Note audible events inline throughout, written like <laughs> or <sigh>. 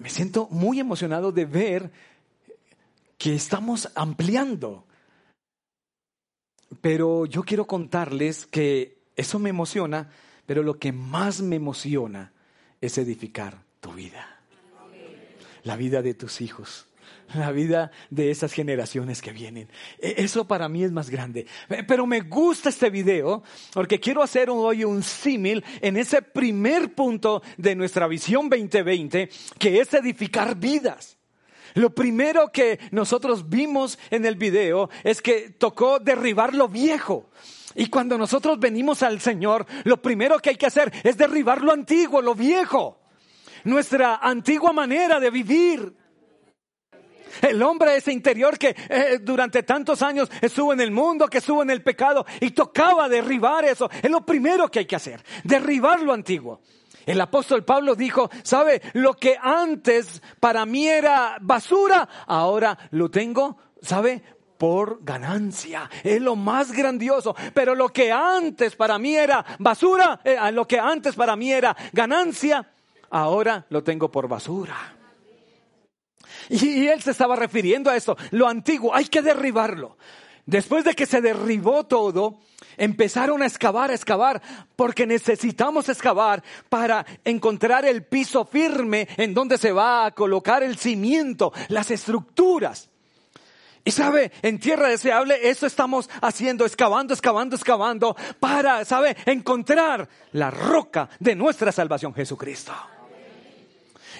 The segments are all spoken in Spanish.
Me siento muy emocionado de ver que estamos ampliando. Pero yo quiero contarles que eso me emociona, pero lo que más me emociona es edificar tu vida. La vida de tus hijos. La vida de esas generaciones que vienen. E- Eso para mí es más grande. Eh, Pero me gusta este video porque quiero hacer hoy un símil en ese primer punto de nuestra visión 2020, que es edificar vidas. Lo primero que nosotros vimos en el video es que tocó derribar lo viejo. Y cuando nosotros venimos al Señor, lo primero que hay que hacer es derribar lo antiguo, lo viejo. Nuestra antigua manera de vivir. El hombre ese interior que eh, durante tantos años estuvo en el mundo, que estuvo en el pecado y tocaba derribar eso. Es lo primero que hay que hacer, derribar lo antiguo. El apóstol Pablo dijo, sabe, lo que antes para mí era basura, ahora lo tengo, sabe, por ganancia. Es lo más grandioso. Pero lo que antes para mí era basura, eh, lo que antes para mí era ganancia, ahora lo tengo por basura. <laughs> Y, él se estaba refiriendo a eso, lo antiguo, hay que derribarlo. Después de que se derribó todo, empezaron a excavar, a excavar, porque necesitamos excavar para encontrar el piso firme en donde se va a colocar el cimiento, las estructuras. Y sabe, en tierra deseable, eso estamos haciendo, excavando, excavando, excavando, para, sabe, encontrar la roca de nuestra salvación, Jesucristo.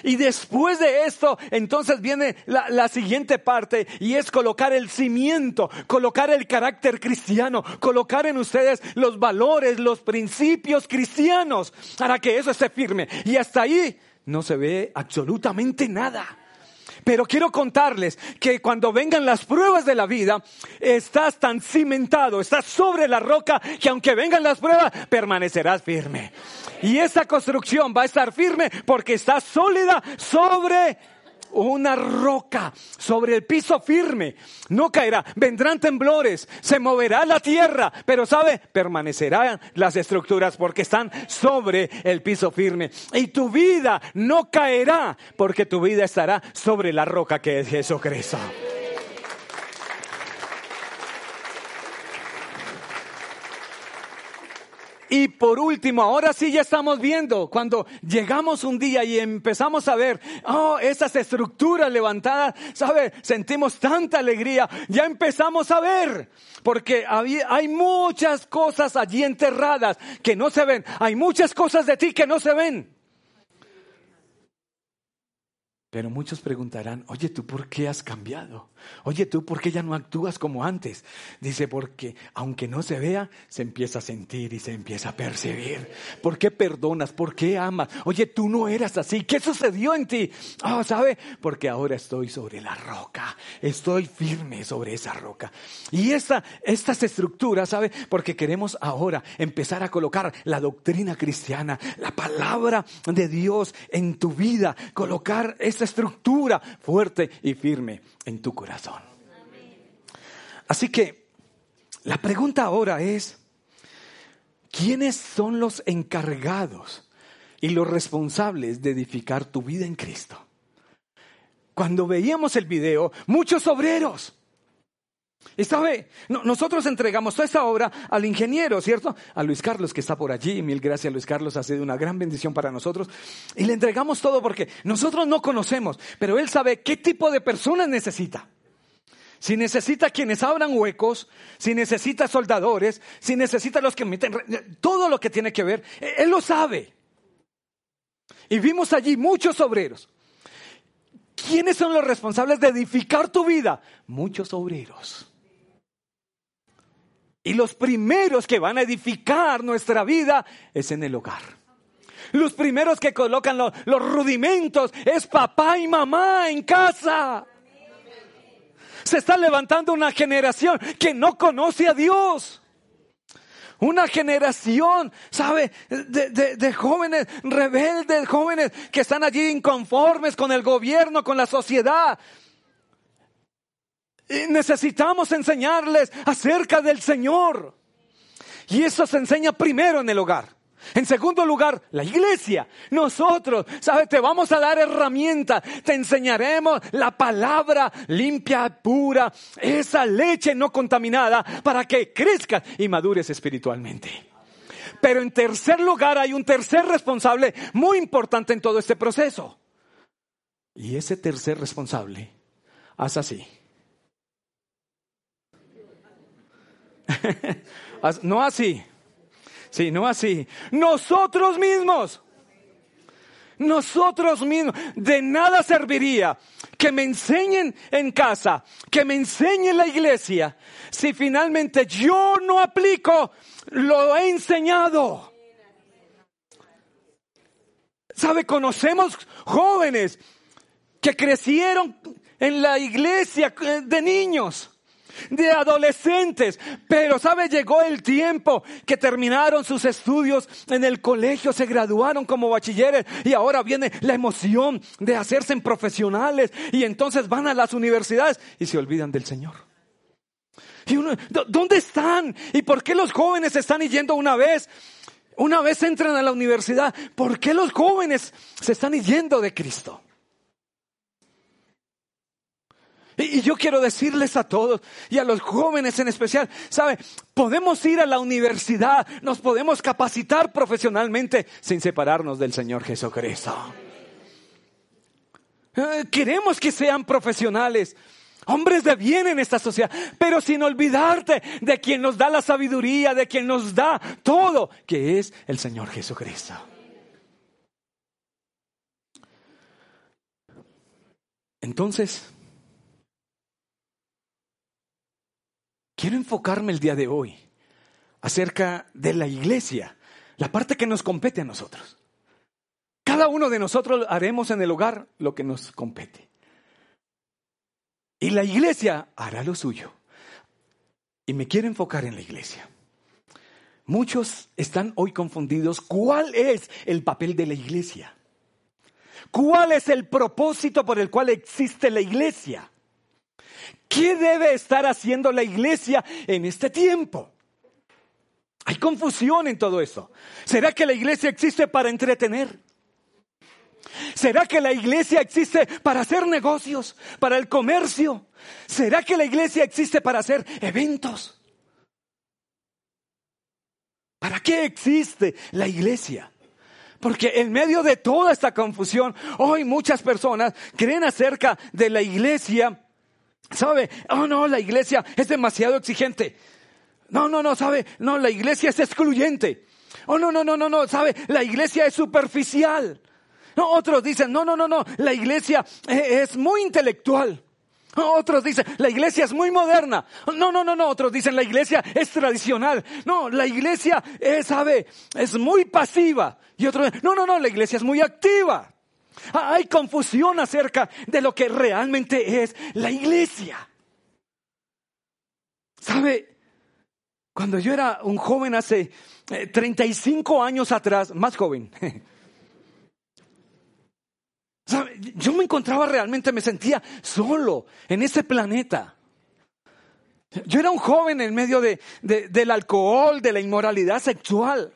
Y después de esto, entonces viene la, la, siguiente parte y es colocar el cimiento, colocar el carácter cristiano, colocar en ustedes los valores, los principios cristianos para que eso esté firme. Y hasta ahí no se ve absolutamente nada. Pero quiero contarles que cuando vengan las pruebas de la vida, estás tan cimentado, estás sobre la roca, que aunque vengan las pruebas, permanecerás firme. Y esa construcción va a estar firme porque está sólida sobre una roca, sobre el piso firme. No caerá, vendrán temblores, se moverá la tierra, pero sabe, permanecerán las estructuras porque están sobre el piso firme. Y tu vida no caerá porque tu vida estará sobre la roca que es Jesucristo. Y por último, ahora sí ya estamos viendo, cuando llegamos un día y empezamos a ver, oh, esas estructuras levantadas, ¿sabe? Sentimos tanta alegría, ya empezamos a ver, porque hay muchas cosas allí enterradas que no se ven, hay muchas cosas de ti que no se ven. Pero muchos preguntarán, oye, ¿tú por qué has cambiado? Oye, ¿tú por qué ya no actúas como antes? Dice, porque aunque no se vea, se empieza a sentir y se empieza a percibir. ¿Por qué perdonas? ¿Por qué amas? Oye, tú no eras así. ¿Qué sucedió en ti? Ah, oh, ¿sabe? Porque ahora estoy sobre la roca. Estoy firme sobre esa roca. Y esta, estas estructuras, ¿sabe? Porque queremos ahora empezar a colocar la doctrina cristiana, la palabra de Dios en tu vida, colocar esta estructura fuerte y firme en tu corazón. Así que la pregunta ahora es, ¿quiénes son los encargados y los responsables de edificar tu vida en Cristo? Cuando veíamos el video, muchos obreros. Y sabe, nosotros entregamos toda esta obra al ingeniero, ¿cierto? A Luis Carlos que está por allí. Mil gracias, Luis Carlos, ha sido una gran bendición para nosotros. Y le entregamos todo porque nosotros no conocemos, pero él sabe qué tipo de personas necesita. Si necesita quienes abran huecos, si necesita soldadores, si necesita los que meten, todo lo que tiene que ver, él lo sabe. Y vimos allí muchos obreros. ¿Quiénes son los responsables de edificar tu vida? Muchos obreros. Y los primeros que van a edificar nuestra vida es en el hogar. Los primeros que colocan lo- los rudimentos es papá y mamá en casa. Se está levantando una generación que no conoce a Dios. Una generación, ¿sabe? De, de- jóvenes rebeldes, jóvenes que están allí inconformes con el gobierno, con la sociedad. Y necesitamos enseñarles acerca del Señor. Y eso se enseña primero en el hogar. En segundo lugar, la iglesia. Nosotros, ¿sabes? Te vamos a dar herramientas. Te enseñaremos la palabra limpia, pura, esa leche no contaminada para que crezcas y madures espiritualmente. Pero en tercer lugar hay un tercer responsable muy importante en todo este proceso. Y ese tercer responsable, haz así. <laughs> No así. Sí, no así. Nosotros mismos. Nosotros mismos. De nada serviría que me enseñen en casa, que me enseñen en la iglesia, si finalmente yo no aplico lo he enseñado. ¿Sabe? Conocemos jóvenes que crecieron en la iglesia eh, de niños, de adolescentes, pero sabe, llegó el tiempo que terminaron sus estudios en el colegio, se graduaron como bachilleres y ahora viene la emoción de hacerse profesionales y entonces van a las universidades y se olvidan del Señor. Y uno, ¿dó- ¿dónde están? ¿Y por qué los jóvenes están yendo una vez? Una vez entran a la universidad, ¿por qué los jóvenes se están yendo de Cristo? Y, yo quiero decirles a todos y a los jóvenes en especial, ¿sabe? Podemos ir a la universidad, nos podemos capacitar profesionalmente sin separarnos del Señor Jesucristo. Eh, Queremos que sean profesionales, hombres de bien en esta sociedad, pero sin olvidarte de quien nos da la sabiduría, de quien nos da todo, que es el Señor Jesucristo. Entonces, quiero enfocarme el día de hoy acerca de la iglesia, la parte que nos compete a nosotros. Cada uno de nosotros haremos en el hogar lo que nos compete. Y la iglesia hará lo suyo. Y me quiero enfocar en la iglesia. Muchos están hoy confundidos. ¿Cuál es el papel de la iglesia? ¿Cuál es el propósito por el cual existe la iglesia? ¿Qué debe estar haciendo la iglesia en este tiempo? Hay confusión en todo eso. ¿Será que la iglesia existe para entretener? ¿Será que la iglesia existe para hacer negocios, para el comercio? ¿Será que la iglesia existe para hacer eventos? ¿Para qué existe la iglesia? Porque en medio de toda esta confusión, hoy muchas personas creen acerca de la iglesia, ¿sabe? Oh no, la iglesia es demasiado exigente. No, no, no, ¿sabe? No, la iglesia es excluyente. Oh no, no, no, no, no, ¿sabe? La iglesia es superficial. No, otros dicen, no, no, no, no, la iglesia eh, es muy intelectual. Otros dicen, la iglesia es muy moderna. No, no, no, no. Otros dicen, la iglesia es tradicional. No, la iglesia es, sabe, es muy pasiva. Y otros, no, no, no, la iglesia es muy activa. Ah, Hay confusión acerca de lo que realmente es la iglesia. ¿Sabe? Cuando yo era un joven hace eh, 35 años atrás, más joven, <laughs> yo me encontraba realmente, me sentía solo en ese planeta. Yo era un joven en medio de- del alcohol, de la inmoralidad sexual.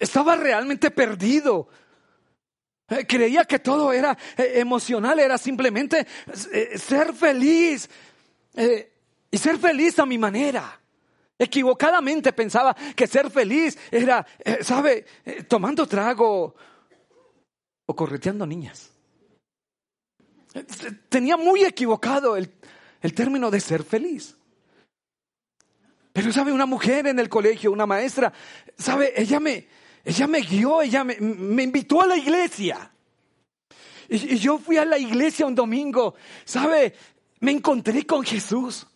Estaba realmente perdido. Eh, Creía que todo era eh, emocional, era simplemente eh, ser feliz y ser feliz a mi manera. Equivocadamente pensaba que ser feliz era, ¿sabe?, tomando trago o correteando niñas. Tenía muy equivocado el, el término de ser feliz. Pero sabe, una mujer en el colegio, una maestra, sabe, ella me, ella me guió, ella me, me invitó a la iglesia. Y, yo fui a la iglesia un domingo, sabe, me encontré con Jesús.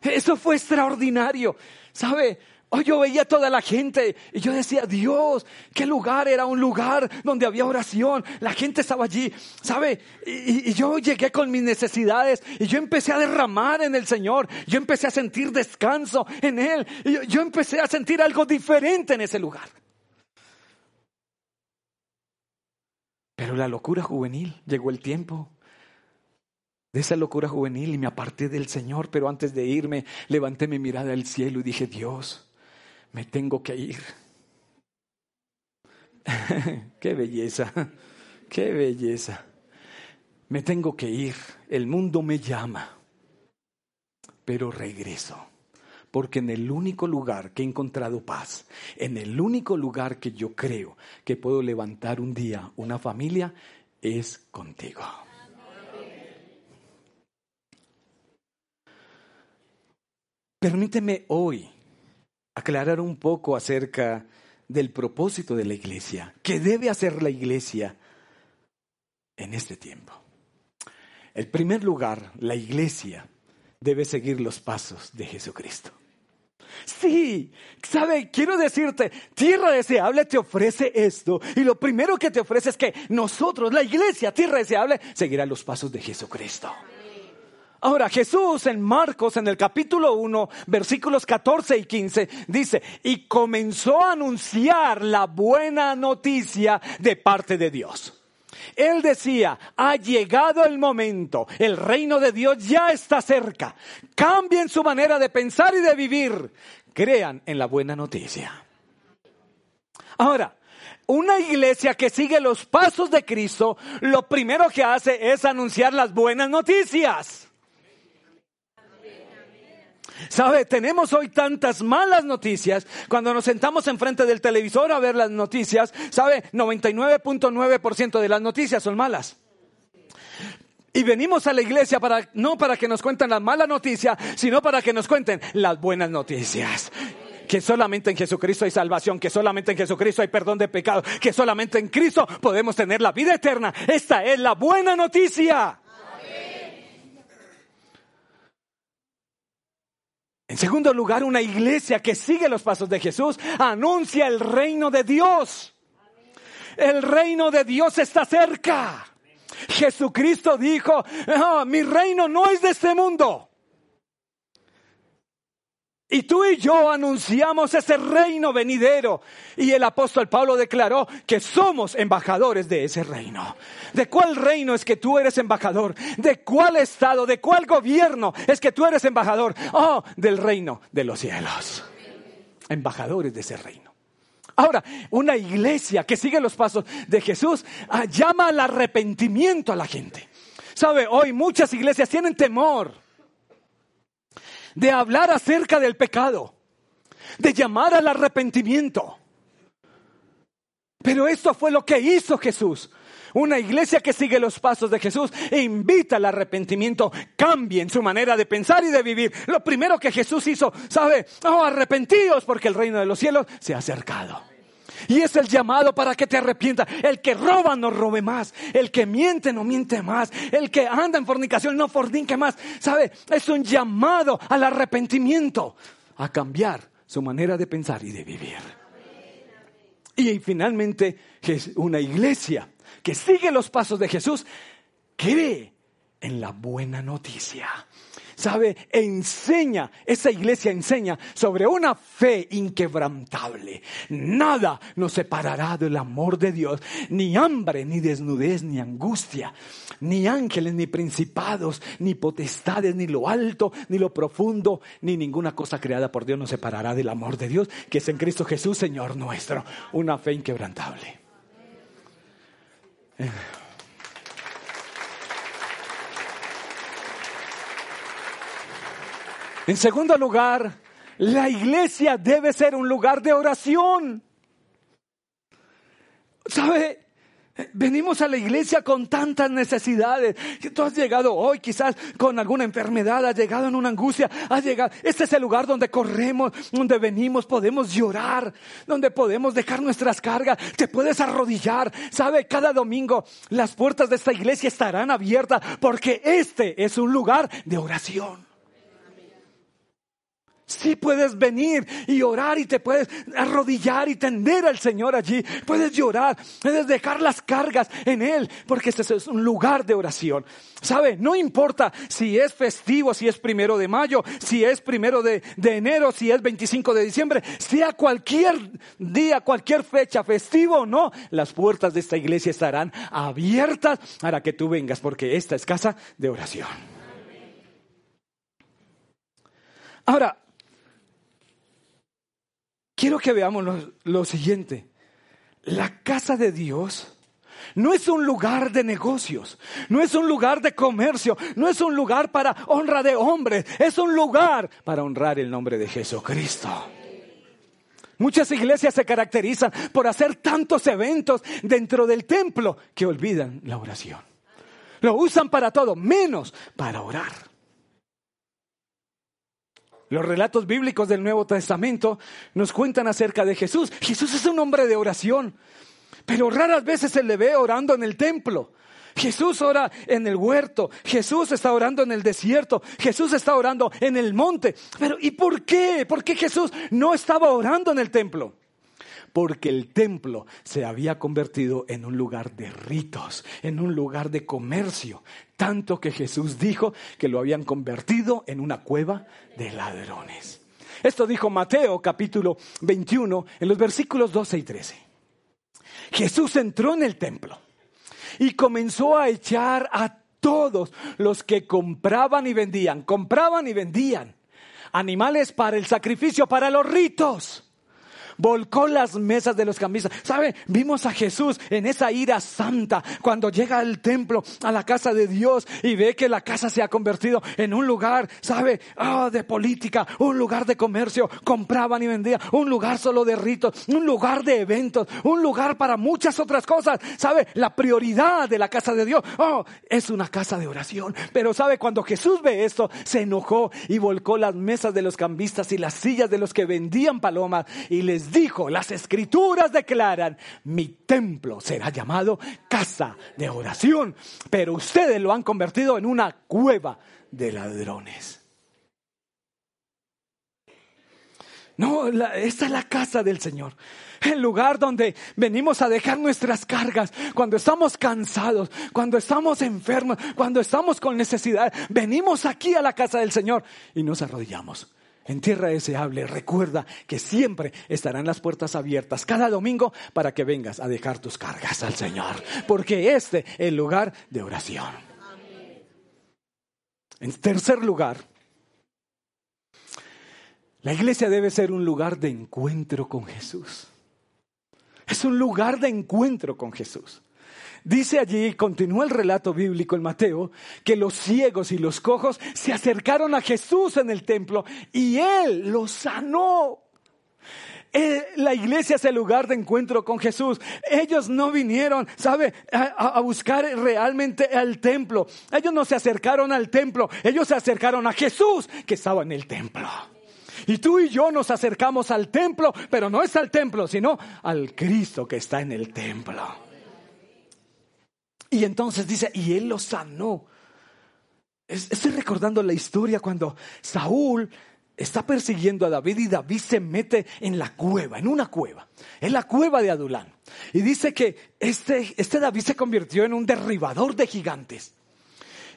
Eso fue extraordinario. ¿Sabe? Oh, yo veía toda la gente y yo decía, Dios, ¿qué lugar era? Un lugar donde había oración. La gente estaba allí, ¿sabe? Y, yo llegué con mis necesidades y yo empecé a derramar en el Señor. Yo empecé a sentir descanso en Él. Yo empecé a sentir algo diferente en ese lugar. Pero la locura juvenil, llegó el tiempo de esa locura juvenil y me aparté del Señor, pero antes de irme levanté mi mirada al cielo y dije, Dios, me tengo que ir. <laughs> qué belleza, qué belleza. Me tengo que ir, el mundo me llama, pero regreso, porque en el único lugar que he encontrado paz, en el único lugar que yo creo que puedo levantar un día una familia, es contigo. Permíteme hoy aclarar un poco acerca del propósito de la iglesia. ¿Qué debe hacer la iglesia en este tiempo? En primer lugar, la iglesia debe seguir los pasos de Jesucristo. Sí, sabe, quiero decirte, Tierra Deseable te ofrece esto y lo primero que te ofrece es que nosotros, la iglesia, Tierra Deseable, seguirá los pasos de Jesucristo. Ahora Jesús en Marcos en el capítulo 1 versículos 14 y 15 dice, y comenzó a anunciar la buena noticia de parte de Dios. Él decía, ha llegado el momento, el reino de Dios ya está cerca. Cambien su manera de pensar y de vivir. Crean en la buena noticia. Ahora, una iglesia que sigue los pasos de Cristo, lo primero que hace es anunciar las buenas noticias. ¿Sabe? Tenemos hoy tantas malas noticias. Cuando nos sentamos enfrente del televisor a ver las noticias, ¿sabe? 99.9% de las noticias son malas. Y venimos a la iglesia para, no para que nos cuenten las malas noticias, sino para que nos cuenten las buenas noticias que solamente en Jesucristo hay salvación, que solamente en Jesucristo hay perdón de pecado, que solamente en Cristo podemos tener la vida eterna. Esta es la buena noticia. En segundo lugar, una iglesia que sigue los pasos de Jesús anuncia el reino de Dios. El reino de Dios está cerca. Jesucristo dijo, mi reino no es de este mundo. Y tú y yo anunciamos ese reino venidero. Y el apóstol Pablo declaró que somos embajadores de ese reino. ¿De cuál reino es que tú eres embajador? ¿De cuál estado? ¿De cuál gobierno es que tú eres embajador? Oh, del reino de los cielos. Embajadores de ese reino. Ahora, una iglesia que sigue los pasos de Jesús ah, llama al arrepentimiento a la gente. ¿Sabe? Hoy muchas iglesias tienen temor de hablar acerca del pecado, de llamar al arrepentimiento. Pero esto fue lo que hizo Jesús. Una iglesia que sigue los pasos de Jesús e invita al arrepentimiento, cambien su manera de pensar y de vivir. Lo primero que Jesús hizo, ¿sabe? Oh, arrepentíos porque el reino de los cielos se ha acercado. Y es el llamado para que te arrepientas. El que roba no robe más. El que miente no miente más. El que anda en fornicación no fornique más. ¿Sabe? Es un llamado al arrepentimiento. A cambiar su manera de pensar y de vivir. Y finalmente, una iglesia que sigue los pasos de Jesús cree en la buena noticia sabe, enseña, esa iglesia enseña sobre una fe inquebrantable. Nada nos separará del amor de Dios, ni hambre, ni desnudez, ni angustia, ni ángeles, ni principados, ni potestades, ni lo alto, ni lo profundo, ni ninguna cosa creada por Dios nos separará del amor de Dios, que es en Cristo Jesús, Señor nuestro. Una fe inquebrantable. En segundo lugar, la iglesia debe ser un lugar de oración. ¿Sabe? Venimos a la iglesia con tantas necesidades. Tú has llegado hoy quizás con alguna enfermedad, has llegado en una angustia, has llegado. Este es el lugar donde corremos, donde venimos, podemos llorar, donde podemos dejar nuestras cargas. Te puedes arrodillar. Sabe, cada domingo las puertas de esta iglesia estarán abiertas porque este es un lugar de oración. Sí puedes venir y orar y te puedes arrodillar y tender al Señor allí. Puedes llorar, puedes dejar las cargas en Él, porque este es un lugar de oración. ¿Sabe? No importa si es festivo, si es primero de mayo, si es primero de, de enero, si es 25 de diciembre, sea cualquier día, cualquier fecha, festivo o no, las puertas de esta iglesia estarán abiertas para que tú vengas, porque esta es casa de oración. Ahora, quiero que veamos lo, siguiente. La casa de Dios no es un lugar de negocios, no es un lugar de comercio, no es un lugar para honra de hombres, es un lugar para honrar el nombre de Jesucristo. Muchas iglesias se caracterizan por hacer tantos eventos dentro del templo que olvidan la oración. Lo usan para todo, menos para orar. Los relatos bíblicos del Nuevo Testamento nos cuentan acerca de Jesús. Jesús es un hombre de oración, pero raras veces se le ve orando en el templo. Jesús ora en el huerto, Jesús está orando en el desierto, Jesús está orando en el monte. Pero ¿y por qué? ¿Por qué Jesús no estaba orando en el templo? Porque el templo se había convertido en un lugar de ritos, en un lugar de comercio, tanto que Jesús dijo que lo habían convertido en una cueva de ladrones. Esto dijo Mateo capítulo 21 en los versículos 12 y 13. Jesús entró en el templo y comenzó a echar a todos los que compraban y vendían, compraban y vendían animales para el sacrificio, para los ritos volcó las mesas de los camisas. ¿Sabe? Vimos a Jesús en esa ira santa cuando llega al templo, a la casa de Dios y ve que la casa se ha convertido en un lugar, ¿sabe? Ah, de política, un lugar de comercio, compraban y vendían, un lugar solo de ritos, un lugar de eventos, un lugar para muchas otras cosas. ¿Sabe? La prioridad de la casa de Dios, oh, es una casa de oración. Pero ¿sabe? Cuando Jesús ve esto, se enojó y volcó las mesas de los cambistas y las sillas de los que vendían palomas y les dijo, las escrituras declaran, mi templo será llamado casa de oración, pero ustedes lo han convertido en una cueva de ladrones. No, esta es la casa del Señor. El lugar donde venimos a dejar nuestras cargas. Cuando estamos cansados, cuando estamos enfermos, cuando estamos con necesidad. Venimos aquí a la casa del Señor y nos arrodillamos en tierra deseable, recuerda que siempre estarán las puertas abiertas cada domingo para que vengas a dejar tus cargas al Señor, porque este es el lugar de oración. En tercer lugar, la iglesia debe ser un lugar de encuentro con Jesús. Es un lugar de encuentro con Jesús. Dice allí, continúa el relato bíblico en Mateo, que los ciegos y los cojos se acercaron a Jesús en el templo y Él los sanó. Eh, la iglesia es el lugar de encuentro con Jesús. Ellos no vinieron, ¿sabe? A, a, buscar realmente al templo. Ellos no se acercaron al templo. Ellos se acercaron a Jesús que estaba en el templo. Y tú y yo nos acercamos al templo, pero no es al templo, sino al Cristo que está en el templo. Y entonces dice, y él lo sanó. Estoy recordando la historia cuando Saúl está persiguiendo a David y David se mete en la cueva, en una cueva, en la cueva de Adulán. Y dice que este, este David se convirtió en un derribador de gigantes.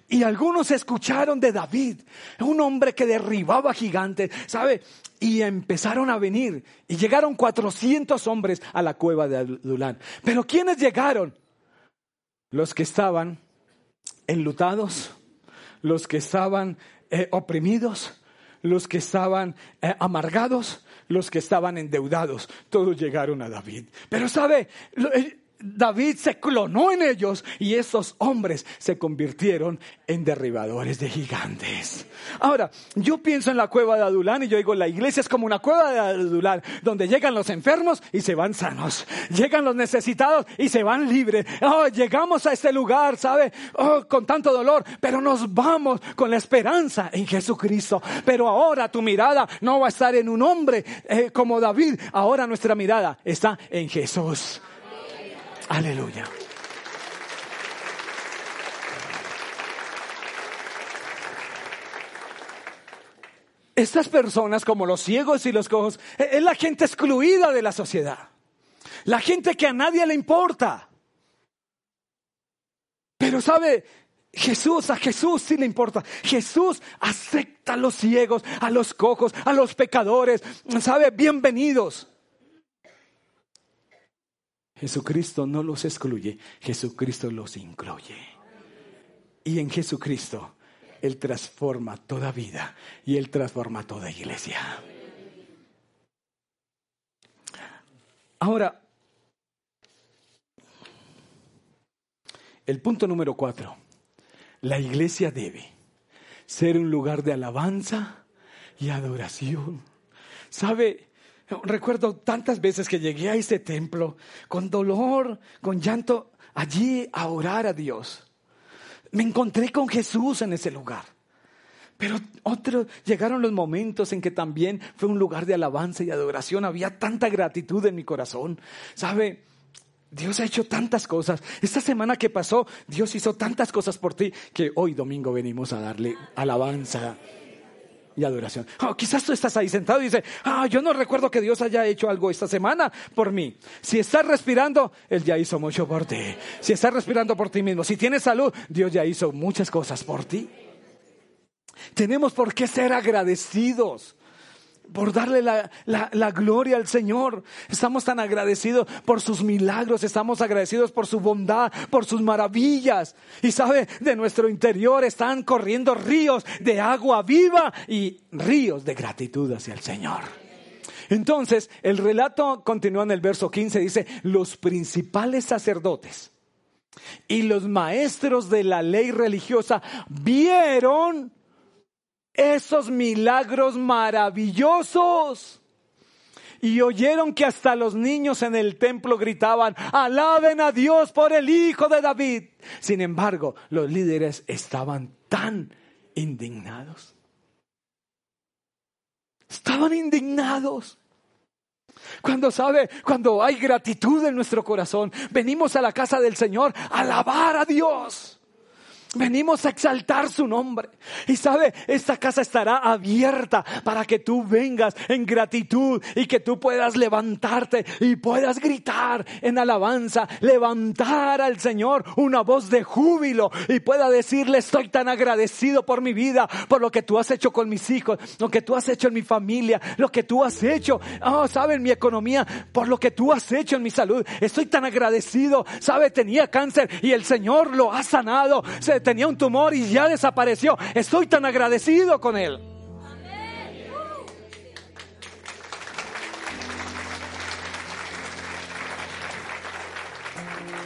Y algunos escucharon de David, un hombre que derribaba gigantes, ¿sabe? Y empezaron a venir. Y llegaron 400 hombres a la cueva de Adulán. Pero ¿quiénes llegaron? Los que estaban enlutados, los que estaban eh, oprimidos, los que estaban eh, amargados, los que estaban endeudados, todos llegaron a David. Pero sabe, eh, David se clonó en ellos y esos hombres se convirtieron en derribadores de gigantes. Ahora, yo pienso en la cueva de Adulán y yo digo, la iglesia es como una cueva de Adulán, donde llegan los enfermos y se van sanos, llegan los necesitados y se van libres. Oh, llegamos a este lugar, ¿sabe? Oh, con tanto dolor, pero nos vamos con la esperanza en Jesucristo. Pero ahora tu mirada no va a estar en un hombre eh, como David, ahora nuestra mirada está en Jesús. Aleluya. estas personas, como los ciegos y los cojos, e-, es la gente excluida de la sociedad. La gente que a nadie le importa. Pero sabe, Jesús, a Jesús sí le importa. Jesús acepta a los ciegos, a los cojos, a los pecadores. ¿Sabe? Bienvenidos. Jesucristo no los excluye, Jesucristo los incluye. Y en Jesucristo Él transforma toda vida y Él transforma toda iglesia. Ahora, el punto número cuatro. La iglesia debe ser un lugar de alabanza y adoración. ¿Sabe? Recuerdo tantas veces que llegué a ese templo con dolor, con llanto, allí a orar a Dios. Me encontré con Jesús en ese lugar. Pero otro, llegaron los momentos en que también fue un lugar de alabanza y adoración. Había tanta gratitud en mi corazón. ¿Sabe? Dios ha hecho tantas cosas. Esta semana que pasó, Dios hizo tantas cosas por ti que hoy domingo venimos a darle alabanza y adoración. Oh, quizás tú estás ahí sentado y dices, ah, yo no recuerdo que Dios haya hecho algo esta semana por mí. Si estás respirando, Él ya hizo mucho por ti. Si estás respirando por ti mismo, si tienes salud, Dios ya hizo muchas cosas por ti. Tenemos por qué ser agradecidos por darle la, gloria al Señor. Estamos tan agradecidos por sus milagros, estamos agradecidos por su bondad, por sus maravillas. Y sabe, de nuestro interior están corriendo ríos de agua viva y ríos de gratitud hacia el Señor. Entonces, el relato continúa en el verso 15, dice, los principales sacerdotes y los maestros de la ley religiosa vieron esos milagros maravillosos. Y oyeron que hasta los niños en el templo gritaban, alaben a Dios por el Hijo de David. Sin embargo, los líderes estaban tan indignados. Estaban indignados. Cuando sabe, cuando hay gratitud en nuestro corazón, venimos a la casa del Señor a alabar a Dios. Venimos a exaltar su nombre. Y sabe, esta casa estará abierta para que tú vengas en gratitud y que tú puedas levantarte y puedas gritar en alabanza, levantar al Señor una voz de júbilo y pueda decirle, estoy tan agradecido por mi vida, por lo que tú has hecho con mis hijos, lo que tú has hecho en mi familia, lo que tú has hecho, oh, sabe, en mi economía, por lo que tú has hecho en mi salud. Estoy tan agradecido. Sabe, tenía cáncer y el Señor lo ha sanado. Tenía un tumor y ya desapareció. Estoy tan agradecido con él.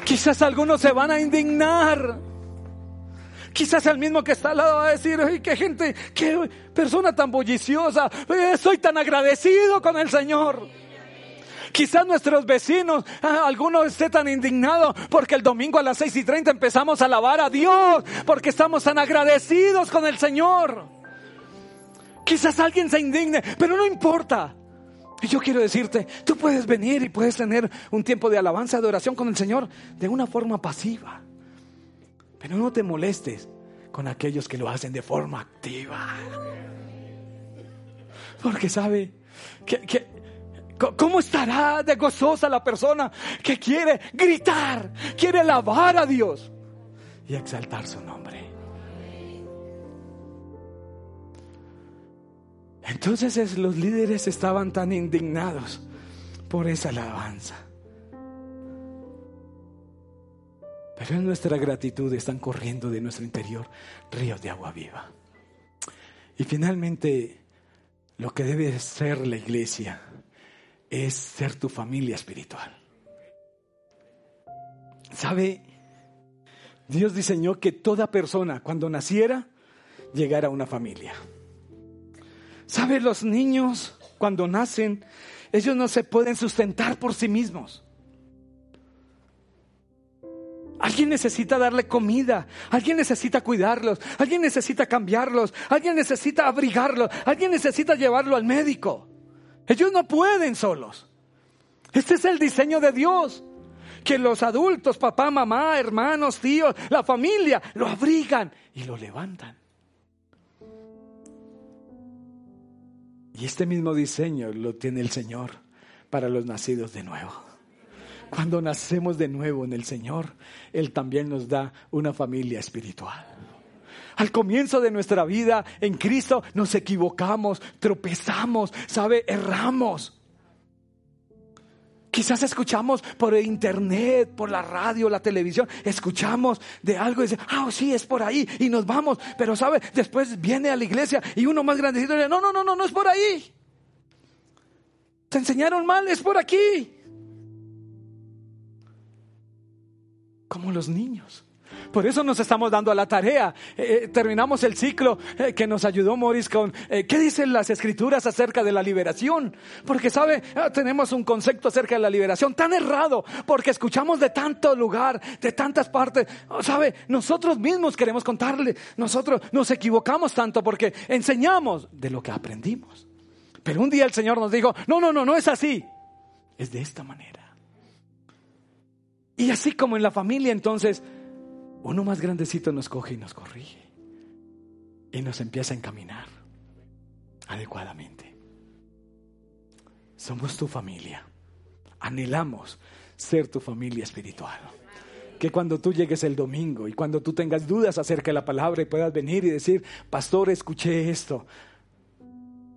Quizás algunos se van a indignar. Quizás el mismo que está al lado va a decir, ¡ay, qué gente, qué persona tan bulliciosa! Estoy tan agradecido con el Señor. Quizás nuestros vecinos, ah, algunos estén tan indignados porque el domingo a las seis y treinta empezamos a alabar a Dios, porque estamos tan agradecidos con el Señor. Quizás alguien se indigne, pero no importa. Y yo quiero decirte, tú puedes venir y puedes tener un tiempo de alabanza, de oración con el Señor de una forma pasiva. Pero no te molestes con aquellos que lo hacen de forma activa. Porque sabe que ¿Cómo estará de gozosa la persona que quiere gritar, quiere alabar a Dios y exaltar su nombre? Entonces los líderes estaban tan indignados por esa alabanza. Pero en nuestra gratitud están corriendo de nuestro interior ríos de agua viva. Y finalmente, lo que debe ser la iglesia es ser tu familia espiritual. ¿Sabe? Dios diseñó que toda persona cuando naciera llegara a una familia. ¿Sabe? Los niños cuando nacen, ellos no se pueden sustentar por sí mismos. Alguien necesita darle comida, alguien necesita cuidarlos, alguien necesita cambiarlos, alguien necesita abrigarlos, alguien necesita llevarlo al médico. Ellos no pueden solos. Este es el diseño de Dios. Que los adultos, papá, mamá, hermanos, tíos, la familia, lo abrigan y lo levantan. Y este mismo diseño lo tiene el Señor para los nacidos de nuevo. Cuando nacemos de nuevo en el Señor, Él también nos da una familia espiritual. Al comienzo de nuestra vida en Cristo nos equivocamos, tropezamos, sabe, erramos. Quizás escuchamos por internet, por la radio, la televisión, escuchamos de algo y decimos, ah, sí, es por ahí, y nos vamos. Pero, ¿sabe? Después viene a la iglesia y uno más grandecito dice, no, no, no, no, no es por ahí. Te enseñaron mal, es por aquí. Como los niños. Por eso nos estamos dando a la tarea. Eh, eh, terminamos el ciclo eh, que nos ayudó Morris con qué dicen las escrituras acerca de la liberación. Porque, ¿sabe? Ah, tenemos un concepto acerca de la liberación tan errado porque escuchamos de tanto lugar, de tantas partes. Oh, ¿Sabe? Nosotros mismos queremos contarle. Nosotros nos equivocamos tanto porque enseñamos de lo que aprendimos. Pero un día el Señor nos dijo, no, no, no, no es así. Es de esta manera. Y así como en la familia, entonces, uno más grandecito nos coge y nos corrige. Y nos empieza a encaminar adecuadamente. Somos tu familia. Anhelamos ser tu familia espiritual. Que cuando tú llegues el domingo y cuando tú tengas dudas acerca de la palabra y puedas venir y decir, pastor, escuché esto.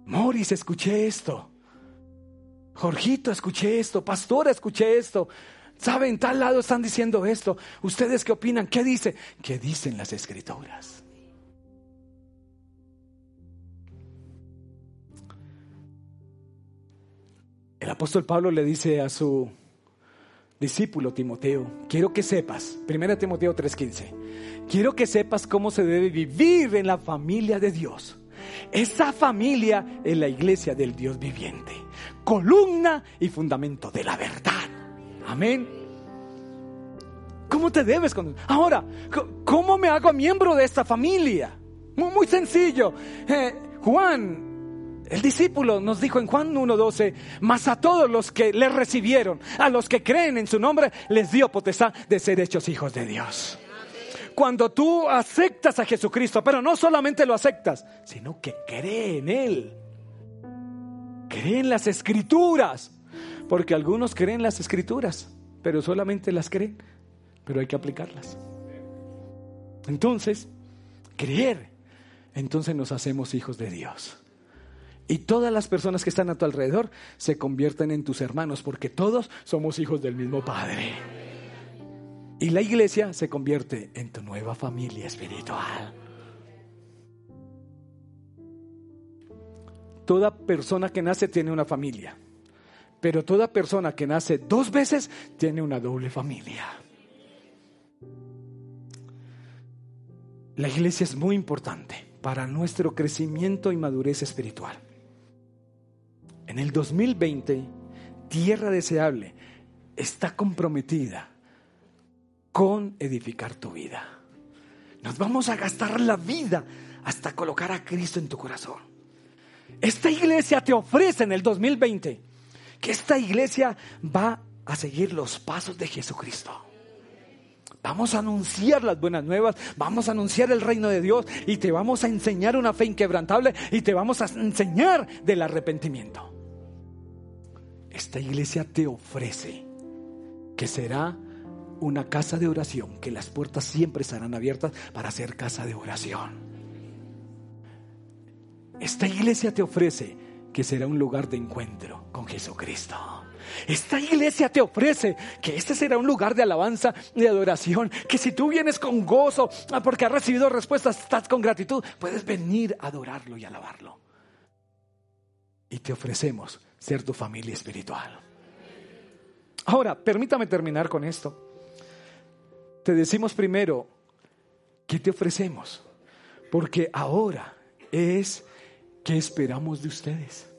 Moris, escuché esto. Jorgito, escuché esto. Pastora, escuché esto. ¿Saben? Tal lado están diciendo esto. ¿Ustedes qué opinan? ¿Qué dice? ¿Qué dicen las escrituras? El apóstol Pablo le dice a su discípulo Timoteo, quiero que sepas, 1 Timoteo 3:15, quiero que sepas cómo se debe vivir en la familia de Dios. Esa familia es la iglesia del Dios viviente, columna y fundamento de la verdad. Amén. ¿Cómo te debes con Ahora, ¿cómo me hago miembro de esta familia? Muy, sencillo. Eh, Juan, el discípulo, nos dijo en Juan 1.12, mas a todos los que le recibieron, a los que creen en su nombre, les dio potestad de ser hechos hijos de Dios. Cuando tú aceptas a Jesucristo, pero no solamente lo aceptas, sino que cree en Él. Cree en las escrituras. Porque algunos creen las escrituras, pero solamente las creen, pero hay que aplicarlas. Entonces, creer, entonces nos hacemos hijos de Dios. Y todas las personas que están a tu alrededor se convierten en tus hermanos, porque todos somos hijos del mismo Padre. Y la iglesia se convierte en tu nueva familia espiritual. Toda persona que nace tiene una familia. Pero toda persona que nace dos veces tiene una doble familia. La iglesia es muy importante para nuestro crecimiento y madurez espiritual. En el 2020, Tierra Deseable está comprometida con edificar tu vida. Nos vamos a gastar la vida hasta colocar a Cristo en tu corazón. Esta iglesia te ofrece en el 2020 que esta iglesia va a seguir los pasos de Jesucristo. Vamos a anunciar las buenas nuevas, vamos a anunciar el reino de Dios y te vamos a enseñar una fe inquebrantable y te vamos a enseñar del arrepentimiento. Esta iglesia te ofrece que será una casa de oración, que las puertas siempre estarán abiertas para ser casa de oración. Esta iglesia te ofrece que será un lugar de encuentro con Jesucristo. Esta iglesia te ofrece que este será un lugar de alabanza de adoración, que si tú vienes con gozo ah, porque has recibido respuestas, estás con gratitud, puedes venir a adorarlo y alabarlo. Y te ofrecemos ser tu familia espiritual. Ahora, permítame terminar con esto. Te decimos primero, ¿qué te ofrecemos? Porque ahora es ¿qué esperamos de ustedes?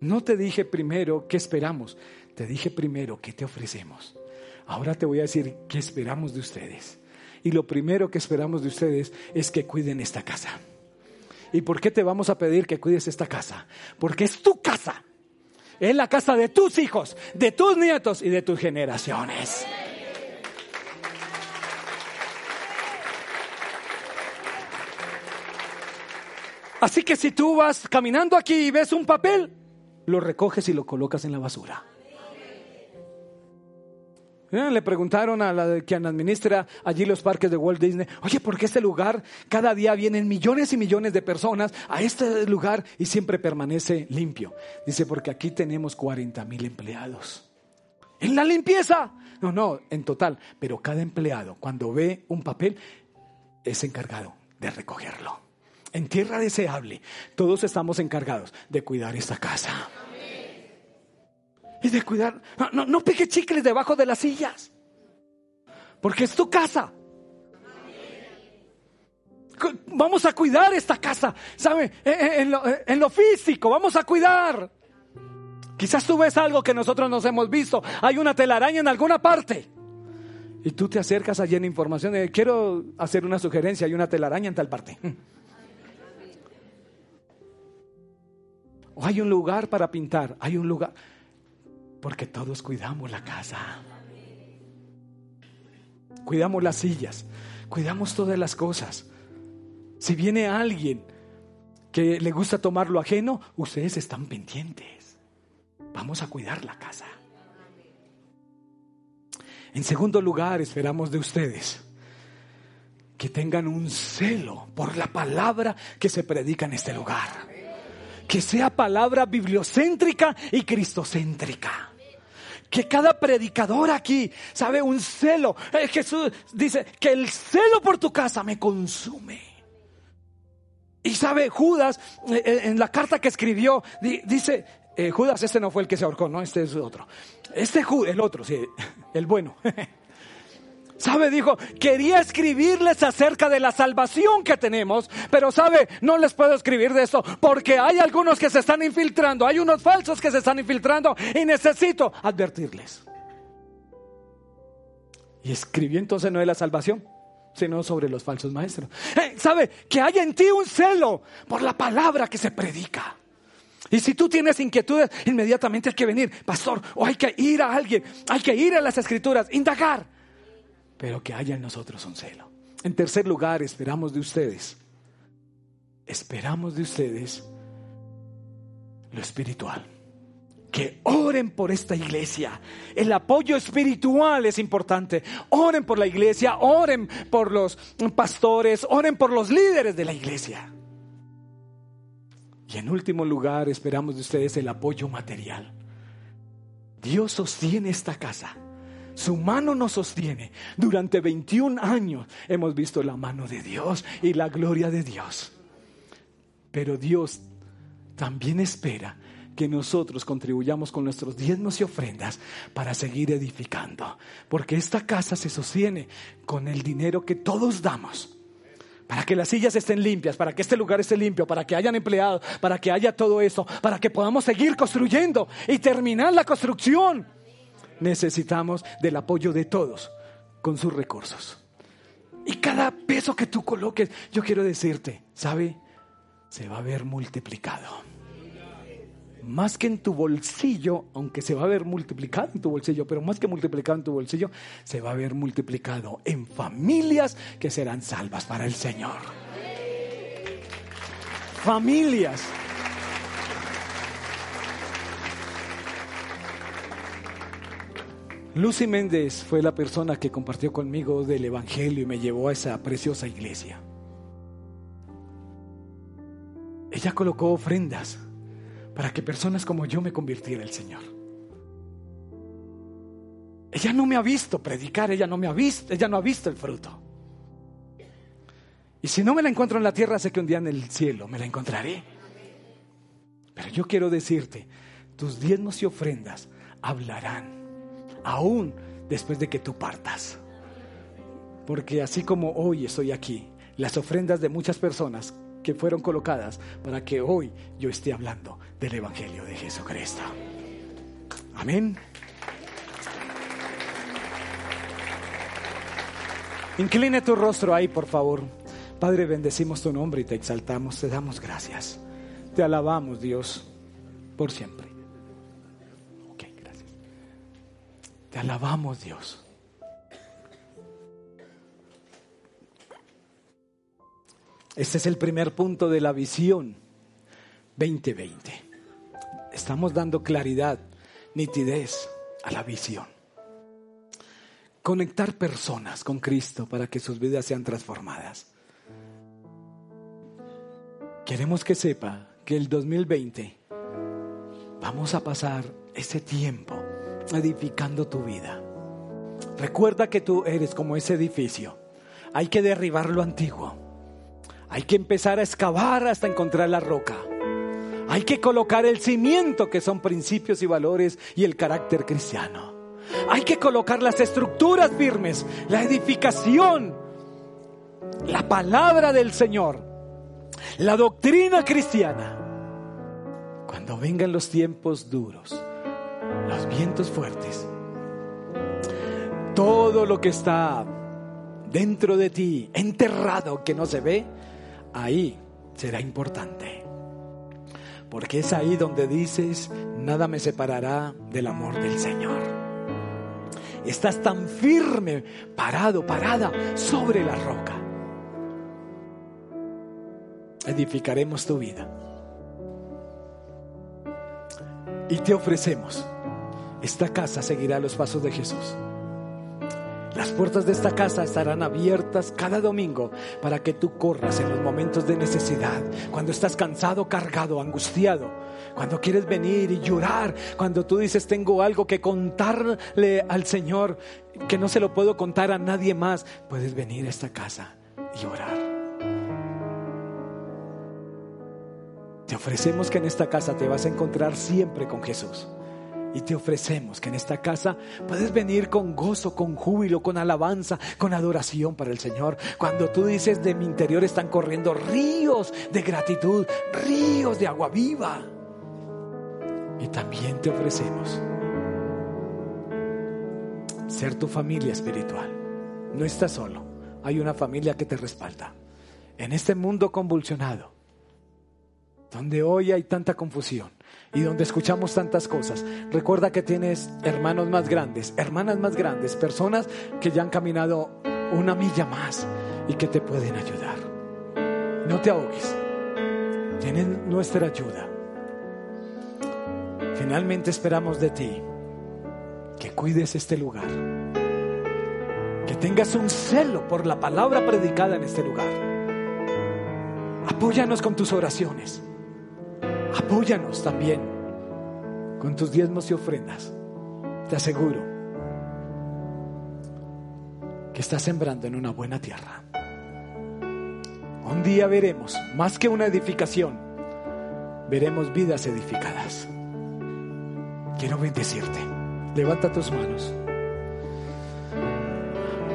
No te dije primero qué esperamos, te dije primero qué te ofrecemos. Ahora te voy a decir qué esperamos de ustedes. Y lo primero que esperamos de ustedes es que cuiden esta casa. ¿Y por qué te vamos a pedir que cuides esta casa? Porque es tu casa. Es la casa de tus hijos, de tus nietos y de tus generaciones. Así que si tú vas caminando aquí y ves un papel, lo recoges y lo colocas en la basura. Eh, Le preguntaron a la quien administra allí los parques de Walt Disney, oye, ¿por qué este lugar cada día vienen millones y millones de personas a este lugar y siempre permanece limpio? Dice, porque aquí tenemos 40 mil empleados. En la limpieza. No, no, en total. Pero cada empleado, cuando ve un papel, es encargado de recogerlo. En tierra deseable, todos estamos encargados de cuidar esta casa. Y de cuidar. No, no, pegue chicles debajo de las sillas. Porque es tu casa. Vamos a cuidar esta casa. ¿Sabe? En, lo, físico, vamos a cuidar. Quizás tú ves algo que nosotros nos hemos visto. Hay una telaraña en alguna parte. Y tú te acercas allí en información quiero hacer una sugerencia, hay una telaraña en tal parte. Hay un lugar para pintar, hay un lugar. Porque todos cuidamos la casa. Cuidamos las sillas, cuidamos todas las cosas. Si viene alguien que le gusta tomar lo ajeno, ustedes están pendientes. Vamos a cuidar la casa. En segundo lugar, esperamos de ustedes que tengan un celo por la palabra que se predica en este lugar. Que sea palabra bibliocéntrica y cristocéntrica. Que cada predicador aquí sabe un celo. Eh, Jesús dice que el celo por tu casa me consume. Y sabe, Judas, eh, eh, en la carta que escribió, di- dice, Judas, este no fue el que se ahorcó, no, este es otro. Este el otro, sí, el bueno. <laughs> ¿Sabe? Dijo, quería escribirles acerca de la salvación que tenemos, pero sabe, no les puedo escribir de esto porque hay algunos que se están infiltrando, hay unos falsos que se están infiltrando y necesito advertirles. Y escribió entonces no de la salvación, sino sobre los falsos maestros. Eh, ¿Sabe? Que hay en ti un celo por la palabra que se predica. Y si tú tienes inquietudes, inmediatamente hay que venir, pastor, o hay que ir a alguien, hay que ir a las escrituras, indagar, pero que haya en nosotros un celo. En tercer lugar, esperamos de ustedes, esperamos de ustedes lo espiritual. Que oren por esta iglesia. El apoyo espiritual es importante. Oren por la iglesia, oren por los pastores, oren por los líderes de la iglesia. Y en último lugar, esperamos de ustedes el apoyo material. Dios sostiene esta casa. Su mano nos sostiene. Durante 21 años hemos visto la mano de Dios y la gloria de Dios. Pero Dios también espera que nosotros contribuyamos con nuestros diezmos y ofrendas para seguir edificando. Porque esta casa se sostiene con el dinero que todos damos. Para que las sillas estén limpias, para que este lugar esté limpio, para que hayan empleados, para que haya todo eso, para que podamos seguir construyendo y terminar la construcción. Necesitamos del apoyo de todos con sus recursos. Y cada peso que tú coloques, yo quiero decirte, ¿sabe? Se va a ver multiplicado. Más que en tu bolsillo, aunque se va a ver multiplicado en tu bolsillo, pero más que multiplicado en tu bolsillo, se va a ver multiplicado en familias que serán salvas para el Señor. Familias. Lucy Méndez fue la persona que compartió conmigo del Evangelio y me llevó a esa preciosa iglesia. Ella colocó ofrendas para que personas como yo me convirtiera el Señor. Ella no me ha visto predicar, ella no me ha visto, ella no ha visto el fruto. Y si no me la encuentro en la tierra, sé que un día en el cielo me la encontraré. Pero yo quiero decirte, tus diezmos y ofrendas hablarán, aún después de que tú partas. Porque así como hoy estoy aquí, las ofrendas de muchas personas que fueron colocadas para que hoy yo esté hablando del Evangelio de Jesucristo. Amén. Incline tu rostro ahí, por favor. Padre, bendecimos tu nombre y te exaltamos, te damos gracias. Te alabamos, Dios, por siempre. Te alabamos, Dios. Este es el primer punto de la visión 2020. Estamos dando claridad, nitidez a la visión. Conectar personas con Cristo para que sus vidas sean transformadas. Queremos que sepa que el 2020 vamos a pasar ese tiempo edificando tu vida. Recuerda que tú eres como ese edificio. Hay que derribar lo antiguo. Hay que empezar a excavar hasta encontrar la roca. Hay que colocar el cimiento que son principios y valores y el carácter cristiano. Hay que colocar las estructuras firmes, la edificación, la palabra del Señor, la doctrina cristiana. Cuando vengan los tiempos duros, los vientos fuertes, todo lo que está dentro de ti, enterrado, que no se ve, ahí será importante. Porque es ahí donde dices, nada me separará del amor del Señor. Estás tan firme, parado, parada sobre la roca. Edificaremos tu vida. Y te ofrecemos, esta casa seguirá los pasos de Jesús. Las puertas de esta casa estarán abiertas cada domingo para que tú corras en los momentos de necesidad, cuando estás cansado, cargado, angustiado, cuando quieres venir y llorar, cuando tú dices tengo algo que contarle al Señor que no se lo puedo contar a nadie más, puedes venir a esta casa y orar. Te ofrecemos que en esta casa te vas a encontrar siempre con Jesús. Y te ofrecemos que en esta casa puedes venir con gozo, con júbilo, con alabanza, con adoración para el Señor. Cuando tú dices de mi interior están corriendo ríos de gratitud, ríos de agua viva. Y también te ofrecemos ser tu familia espiritual. No estás solo, hay una familia que te respalda. En este mundo convulsionado, donde hoy hay tanta confusión y donde escuchamos tantas cosas. Recuerda que tienes hermanos más grandes, hermanas más grandes, personas que ya han caminado una milla más y que te pueden ayudar. No te ahogues. Tienen nuestra ayuda. Finalmente esperamos de ti que cuides este lugar. Que tengas un celo por la palabra predicada en este lugar. Apóyanos con tus oraciones. Apóyanos también con tus diezmos y ofrendas. Te aseguro que estás sembrando en una buena tierra. Un día veremos, más que una edificación, veremos vidas edificadas. Quiero bendecirte. Levanta tus manos.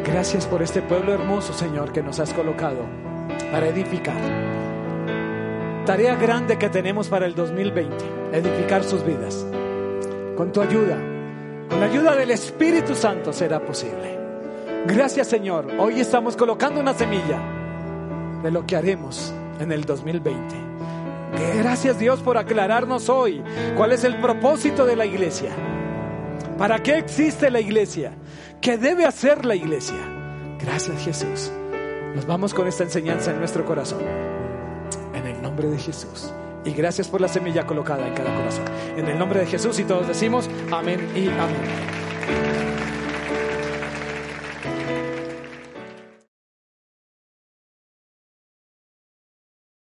Gracias por este pueblo hermoso, Señor, que nos has colocado para edificar tarea grande que tenemos para el 2020, edificar sus vidas. Con tu ayuda, con la ayuda del Espíritu Santo será posible. Gracias Señor, hoy estamos colocando una semilla de lo que haremos en el 2020. Gracias Dios por aclararnos hoy cuál es el propósito de la iglesia. ¿Para qué existe la iglesia? ¿Qué debe hacer la iglesia? Gracias Jesús. Nos vamos con esta enseñanza en nuestro corazón de Jesús. Y gracias por la semilla colocada en cada corazón. En el nombre de Jesús y todos decimos amén y amén.